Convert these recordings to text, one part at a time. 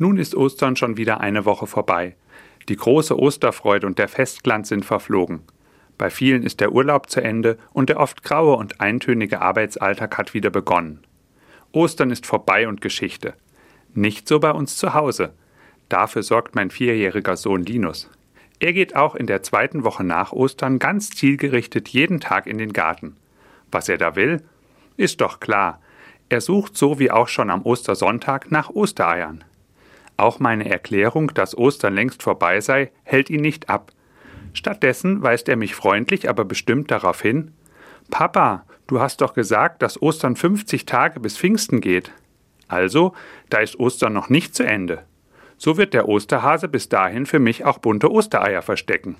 Nun ist Ostern schon wieder eine Woche vorbei. Die große Osterfreude und der Festglanz sind verflogen. Bei vielen ist der Urlaub zu Ende und der oft graue und eintönige Arbeitsalltag hat wieder begonnen. Ostern ist vorbei und Geschichte. Nicht so bei uns zu Hause. Dafür sorgt mein vierjähriger Sohn Linus. Er geht auch in der zweiten Woche nach Ostern ganz zielgerichtet jeden Tag in den Garten. Was er da will? Ist doch klar. Er sucht so wie auch schon am Ostersonntag nach Ostereiern. Auch meine Erklärung, dass Ostern längst vorbei sei, hält ihn nicht ab. Stattdessen weist er mich freundlich, aber bestimmt darauf hin Papa, du hast doch gesagt, dass Ostern 50 Tage bis Pfingsten geht. Also, da ist Ostern noch nicht zu Ende. So wird der Osterhase bis dahin für mich auch bunte Ostereier verstecken.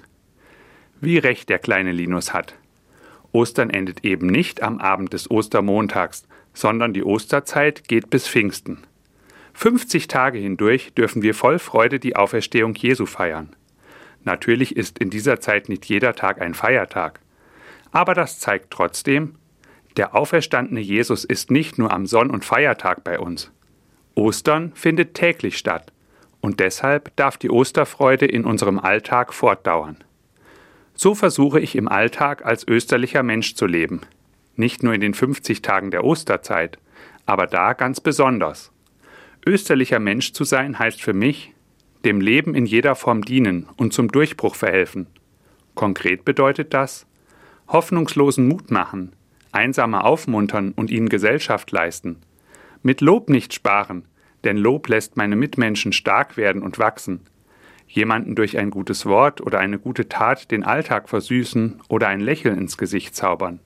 Wie recht der kleine Linus hat. Ostern endet eben nicht am Abend des Ostermontags, sondern die Osterzeit geht bis Pfingsten. 50 Tage hindurch dürfen wir voll Freude die Auferstehung Jesu feiern. Natürlich ist in dieser Zeit nicht jeder Tag ein Feiertag. Aber das zeigt trotzdem, der auferstandene Jesus ist nicht nur am Sonn- und Feiertag bei uns. Ostern findet täglich statt und deshalb darf die Osterfreude in unserem Alltag fortdauern. So versuche ich im Alltag als österlicher Mensch zu leben. Nicht nur in den 50 Tagen der Osterzeit, aber da ganz besonders. Österlicher Mensch zu sein heißt für mich, dem Leben in jeder Form dienen und zum Durchbruch verhelfen. Konkret bedeutet das, hoffnungslosen Mut machen, Einsame aufmuntern und ihnen Gesellschaft leisten. Mit Lob nicht sparen, denn Lob lässt meine Mitmenschen stark werden und wachsen. Jemanden durch ein gutes Wort oder eine gute Tat den Alltag versüßen oder ein Lächeln ins Gesicht zaubern.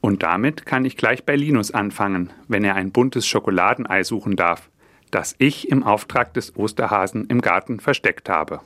Und damit kann ich gleich bei Linus anfangen, wenn er ein buntes Schokoladenei suchen darf das ich im Auftrag des Osterhasen im Garten versteckt habe.